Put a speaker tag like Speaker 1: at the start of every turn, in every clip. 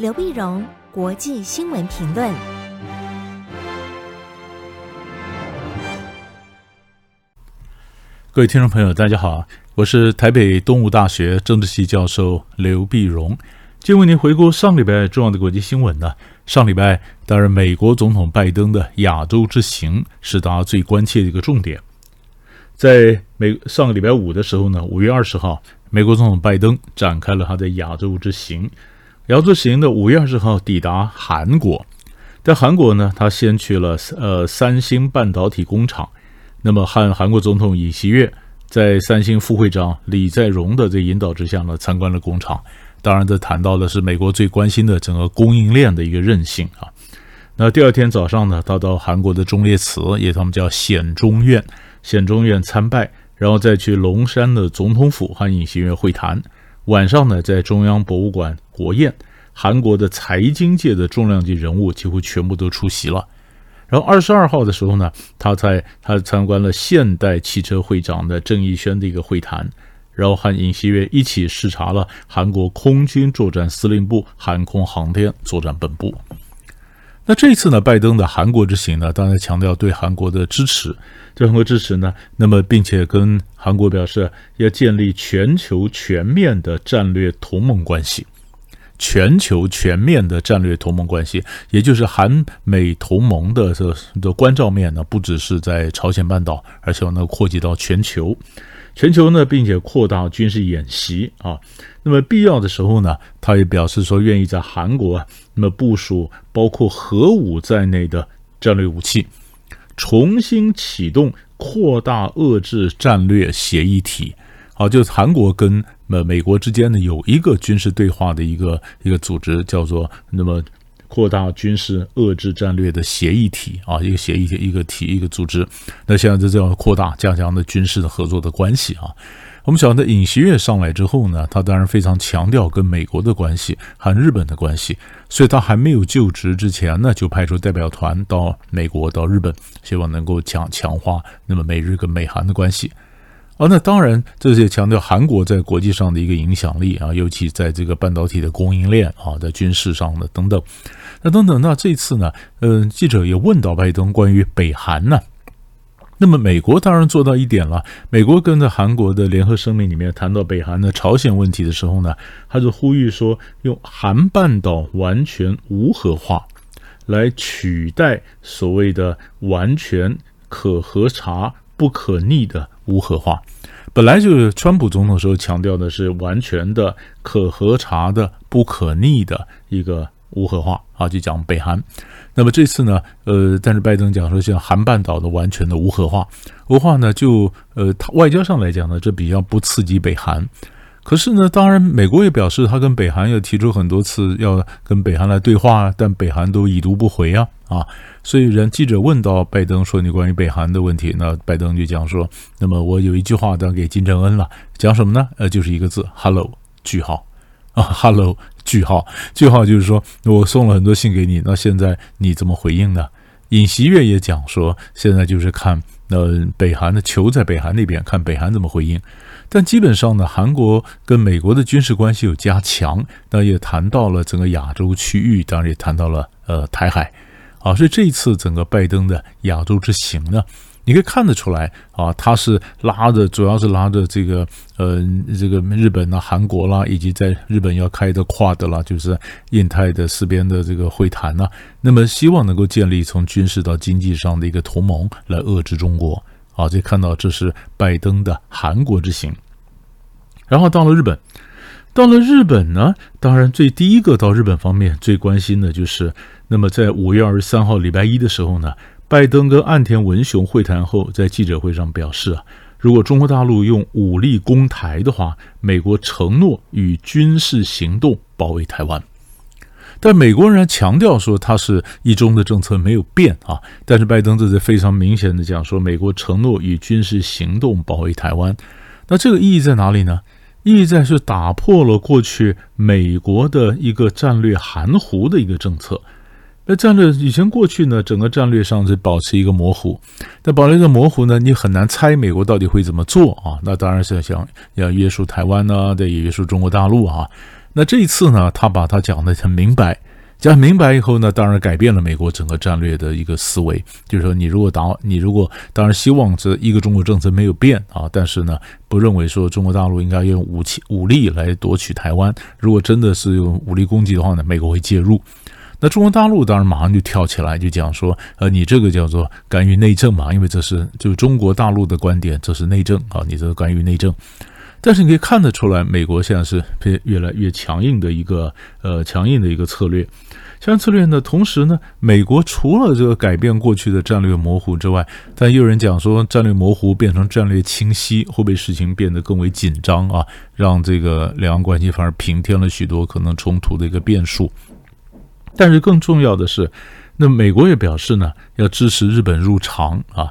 Speaker 1: 刘碧荣，国际新闻评论。
Speaker 2: 各位听众朋友，大家好，我是台北东吴大学政治系教授刘碧荣。今为您回顾上礼拜重要的国际新闻呢。上礼拜，当然，美国总统拜登的亚洲之行是大家最关切的一个重点。在美上个礼拜五的时候呢，五月二十号，美国总统拜登展开了他的亚洲之行。姚志行的五月二十号抵达韩国，在韩国呢，他先去了呃三星半导体工厂。那么，和韩国总统尹锡悦在三星副会长李在镕的这引导之下呢，参观了工厂。当然，这谈到的是美国最关心的整个供应链的一个韧性啊。那第二天早上呢，他到韩国的忠烈祠，也他们叫显忠院，显忠院参拜，然后再去龙山的总统府和尹锡悦会谈。晚上呢，在中央博物馆国宴，韩国的财经界的重量级人物几乎全部都出席了。然后二十二号的时候呢，他在他参观了现代汽车会长的郑义轩的一个会谈，然后和尹锡悦一起视察了韩国空军作战司令部航空航天作战本部。那这次呢，拜登的韩国之行呢，当然强调对韩国的支持，对韩国支持呢，那么并且跟韩国表示要建立全球全面的战略同盟关系。全球全面的战略同盟关系，也就是韩美同盟的这的关照面呢，不只是在朝鲜半岛，而且呢扩及到全球，全球呢，并且扩大军事演习啊。那么必要的时候呢，他也表示说愿意在韩国那么部署包括核武在内的战略武器，重新启动扩大遏制战略协议体。好，就是韩国跟呃美国之间呢有一个军事对话的一个一个组织，叫做那么扩大军事遏制战略的协议体啊，一个协议体一个体一个组织。那现在就这样扩大加强的军事的合作的关系啊。我们晓得尹锡悦上来之后呢，他当然非常强调跟美国的关系和日本的关系，所以他还没有就职之前呢，就派出代表团到美国到日本，希望能够强强化那么美日跟美韩的关系。啊，那当然，这些强调韩国在国际上的一个影响力啊，尤其在这个半导体的供应链啊，在军事上的等等，那等等。那这次呢，嗯、记者也问到拜登关于北韩呢，那么美国当然做到一点了。美国跟着韩国的联合声明里面谈到北韩的朝鲜问题的时候呢，他就呼吁说，用韩半岛完全无核化来取代所谓的完全可核查、不可逆的无核化。本来就是川普总统时候强调的是完全的可核查的不可逆的一个无核化啊，就讲北韩。那么这次呢，呃，但是拜登讲说像韩半岛的完全的无核化，无核化呢就呃，他外交上来讲呢，这比较不刺激北韩。可是呢，当然美国也表示他跟北韩要提出很多次要跟北韩来对话，但北韩都已读不回啊啊。所以，人记者问到拜登说：“你关于北韩的问题，那拜登就讲说：‘那么我有一句话当给金正恩了，讲什么呢？呃，就是一个字，hello，句号啊，hello，句号，句号就是说我送了很多信给你，那现在你怎么回应呢？’尹锡悦也讲说，现在就是看呃北韩的球在北韩那边，看北韩怎么回应。但基本上呢，韩国跟美国的军事关系有加强，那也谈到了整个亚洲区域，当然也谈到了呃台海。”啊，所以这一次整个拜登的亚洲之行呢，你可以看得出来啊，他是拉着，主要是拉着这个呃，这个日本啊、韩国啦，以及在日本要开的 QUAD 啦，就是印太的四边的这个会谈呢，那么希望能够建立从军事到经济上的一个同盟来遏制中国。啊，就看到这是拜登的韩国之行，然后到了日本。到了日本呢，当然最第一个到日本方面最关心的就是，那么在五月二十三号礼拜一的时候呢，拜登跟岸田文雄会谈后，在记者会上表示啊，如果中国大陆用武力攻台的话，美国承诺与军事行动保卫台湾。但美国人强调说，他是一中的政策没有变啊，但是拜登这是非常明显的讲说，美国承诺以军事行动保卫台湾。那这个意义在哪里呢？意义在是打破了过去美国的一个战略含糊的一个政策。那战略以前过去呢，整个战略上是保持一个模糊。那保持一个模糊呢，你很难猜美国到底会怎么做啊？那当然是想要约束台湾呢，得约束中国大陆啊。那这一次呢，他把他讲得很明白。讲明白以后呢，当然改变了美国整个战略的一个思维，就是说，你如果打，你如果当然希望这一个中国政策没有变啊，但是呢，不认为说中国大陆应该用武器武力来夺取台湾。如果真的是用武力攻击的话呢，美国会介入。那中国大陆当然马上就跳起来就讲说，呃，你这个叫做干预内政嘛，因为这是就中国大陆的观点，这是内政啊，你这个干预内政。但是你可以看得出来，美国现在是越越来越强硬的一个呃强硬的一个策略。强硬策略呢，同时呢，美国除了这个改变过去的战略模糊之外，但也有人讲说，战略模糊变成战略清晰，会被事情变得更为紧张啊？让这个两岸关系反而平添了许多可能冲突的一个变数。但是更重要的是，那美国也表示呢，要支持日本入常啊。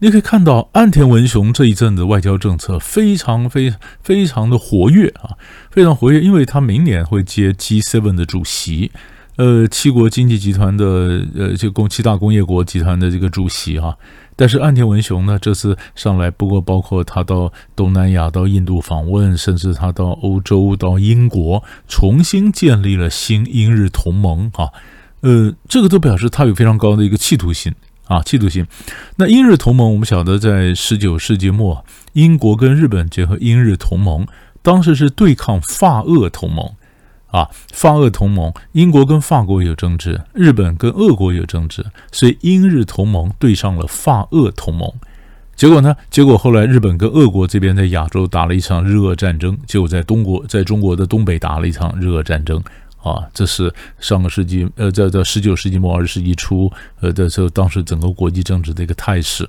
Speaker 2: 你可以看到岸田文雄这一阵子外交政策非常非非常的活跃啊，非常活跃，因为他明年会接 G7 的主席，呃，七国经济集团的呃，就共七大工业国集团的这个主席哈、啊。但是岸田文雄呢，这次上来，不过包括他到东南亚、到印度访问，甚至他到欧洲、到英国，重新建立了新英日同盟啊，呃，这个都表示他有非常高的一个企图心。啊，企图心。那英日同盟，我们晓得，在十九世纪末，英国跟日本结合英日同盟，当时是对抗法俄同盟。啊，法俄同盟，英国跟法国有争执，日本跟俄国有争执，所以英日同盟对上了法俄同盟。结果呢？结果后来日本跟俄国这边在亚洲打了一场日俄战争，结果在东国，在中国的东北打了一场日俄战争。啊，这是上个世纪，呃，在在十九世纪末二十世纪初，呃的时候，当时整个国际政治的一个态势。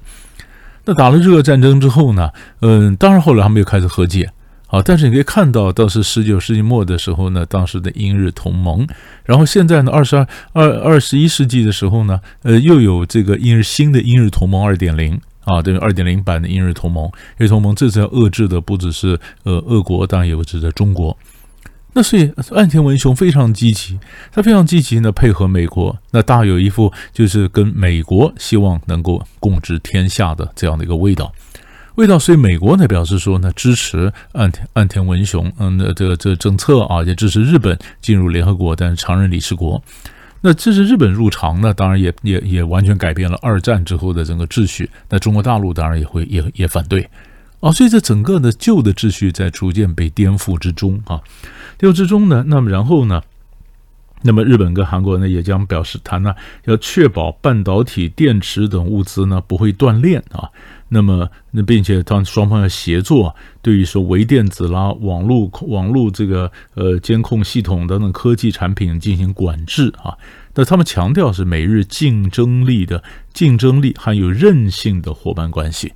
Speaker 2: 那打了日俄战争之后呢，嗯，当然后来他们又开始和解。啊，但是你可以看到，倒是十九世纪末的时候呢，当时的英日同盟，然后现在呢，二十二二二十一世纪的时候呢，呃，又有这个英日新的英日同盟二点零啊，等于，二点零版的英日同盟。英日同盟这次要遏制的不只是呃俄国，当然也指着中国。那所以岸田文雄非常积极，他非常积极的配合美国，那大有一副就是跟美国希望能够共治天下的这样的一个味道，味道。所以美国呢表示说呢支持岸田岸田文雄，嗯，的这这政策啊，也支持日本进入联合国，但是常任理事国。那支持日本入常呢，当然也也也完全改变了二战之后的整个秩序。那中国大陆当然也会也也反对。啊，所以这整个的旧的秩序在逐渐被颠覆之中啊，六之中呢，那么然后呢，那么日本跟韩国呢也将表示谈呢，要确保半导体、电池等物资呢不会断链啊，那么那并且当双方要协作，对于说微电子啦、网络、网络这个呃监控系统等等科技产品进行管制啊，那他们强调是美日竞争力的竞争力还有韧性的伙伴关系。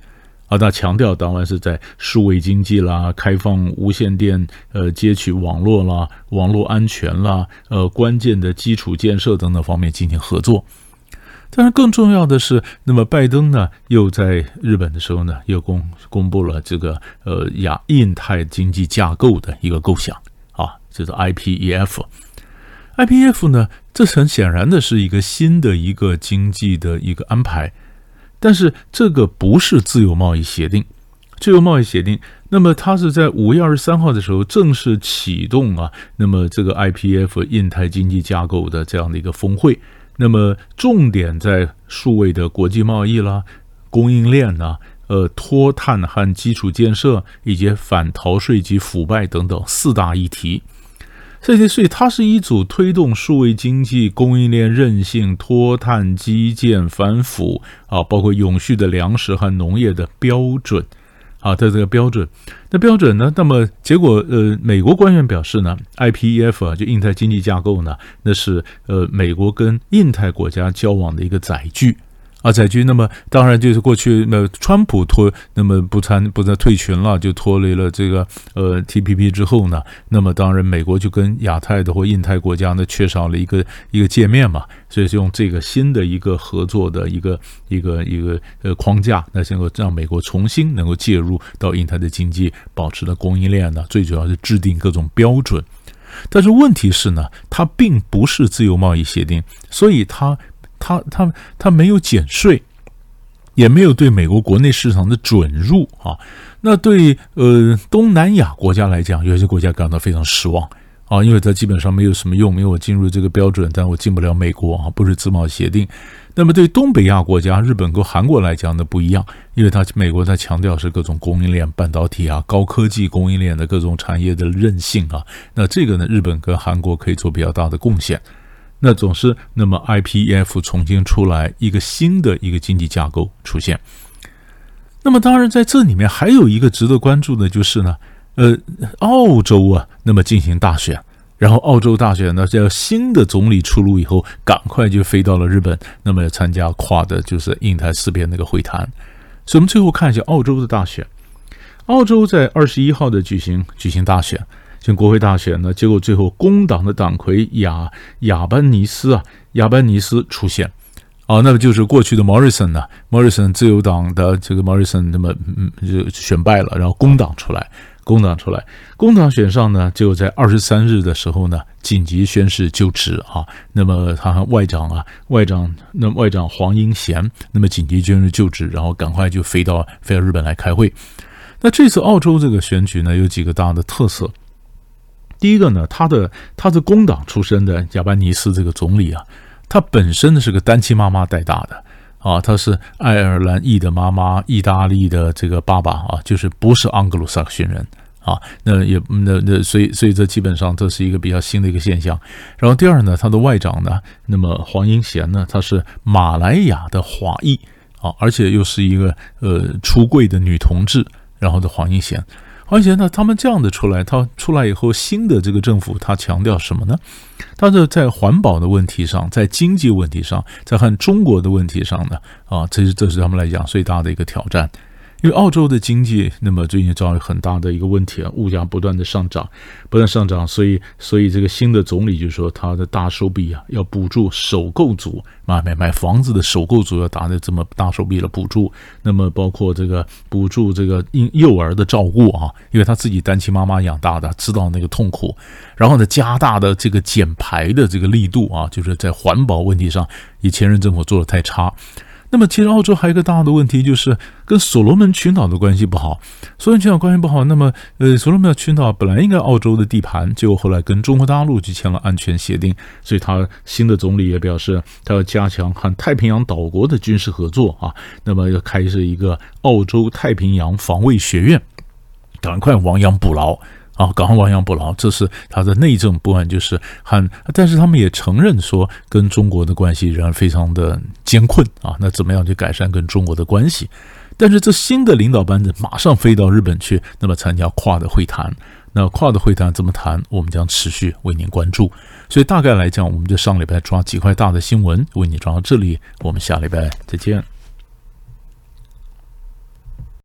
Speaker 2: 啊，那强调当然是在数位经济啦、开放无线电呃接取网络啦、网络安全啦、呃关键的基础建设等等方面进行合作。但是更重要的是，那么拜登呢又在日本的时候呢又公公布了这个呃亚印太经济架构的一个构想啊，就是 IPEF。IPEF 呢，这很显然的是一个新的一个经济的一个安排。但是这个不是自由贸易协定，自由贸易协定，那么它是在五月二十三号的时候正式启动啊，那么这个 IPF 印太经济架构的这样的一个峰会，那么重点在数位的国际贸易啦、供应链呐、呃脱碳和基础建设以及反逃税及腐败等等四大议题。这些，所以它是一组推动数位经济、供应链韧性、脱碳、基建、反腐啊，包括永续的粮食和农业的标准啊，在这个标准，那标准呢？那么结果，呃，美国官员表示呢，IPEF 啊，就印太经济架构呢，那是呃美国跟印太国家交往的一个载具。啊，载具，那么当然就是过去那川普脱，那么不参不再退群了，就脱离了这个呃 TPP 之后呢，那么当然美国就跟亚太的或印太国家呢缺少了一个一个界面嘛，所以是用这个新的一个合作的一个一个一个呃框架，那能够让美国重新能够介入到印太的经济，保持了供应链呢，最主要是制定各种标准。但是问题是呢，它并不是自由贸易协定，所以它。他他他没有减税，也没有对美国国内市场的准入啊。那对呃东南亚国家来讲，有些国家感到非常失望啊，因为它基本上没有什么用，没有进入这个标准，但我进不了美国啊，不是自贸协定。那么对东北亚国家，日本跟韩国来讲呢不一样，因为它美国在强调是各种供应链、半导体啊、高科技供应链的各种产业的韧性啊。那这个呢，日本跟韩国可以做比较大的贡献。那总是那么 IPEF 重新出来一个新的一个经济架构出现。那么当然在这里面还有一个值得关注的就是呢。呃，澳洲啊，那么进行大选，然后澳洲大选呢，叫新的总理出炉以后，赶快就飞到了日本，那么参加跨的就是印太四边那个会谈。所以，我们最后看一下澳洲的大选。澳洲在二十一号的举行举行大选，像国会大选呢，结果最后工党的党魁亚亚班尼斯啊，亚班尼斯出现，啊，那么就是过去的莫里森呢，莫里森自由党的这个莫里森，那么嗯就选败了，然后工党出来。工党出来，工党选上呢，就在二十三日的时候呢，紧急宣誓就职啊。那么他外长啊，外长那么外长黄英贤，那么紧急宣誓就职，然后赶快就飞到飞到日本来开会。那这次澳洲这个选举呢，有几个大的特色。第一个呢，他的他是工党出身的亚班尼斯这个总理啊，他本身呢是个单亲妈妈带大的。啊，他是爱尔兰裔的妈妈，意大利的这个爸爸啊，就是不是盎格鲁撒克逊人啊。那也那那，所以所以这基本上这是一个比较新的一个现象。然后第二呢，他的外长呢，那么黄英贤呢，他是马来亚的华裔啊，而且又是一个呃出柜的女同志。然后的黄英贤。而且呢，他们这样的出来，他出来以后，新的这个政府他强调什么呢？他是在环保的问题上，在经济问题上，在和中国的问题上呢，啊，这是这是他们来讲最大的一个挑战。因为澳洲的经济，那么最近遭遇很大的一个问题啊，物价不断的上涨，不断上涨，所以所以这个新的总理就说他的大手笔啊，要补助首购族买买买房子的首购族要打的这么大手笔的补助，那么包括这个补助这个婴幼儿的照顾啊，因为他自己单亲妈妈养大的，知道那个痛苦，然后呢，加大的这个减排的这个力度啊，就是在环保问题上，以前任政府做的太差。那么，其实澳洲还有一个大的问题，就是跟所罗门群岛的关系不好。所罗门群岛关系不好，那么，呃，所罗门群岛本来应该澳洲的地盘，结果后来跟中国大陆就签了安全协定，所以他新的总理也表示，他要加强和太平洋岛国的军事合作啊。那么要开设一个澳洲太平洋防卫学院，赶快亡羊补牢。啊，赶快亡羊补牢，这是他的内政部分，就是很，但是他们也承认说，跟中国的关系仍然非常的艰困啊。那怎么样去改善跟中国的关系？但是这新的领导班子马上飞到日本去，那么参加跨的会谈。那跨的会谈怎么谈？我们将持续为您关注。所以大概来讲，我们就上礼拜抓几块大的新闻为你抓到这里，我们下礼拜再见。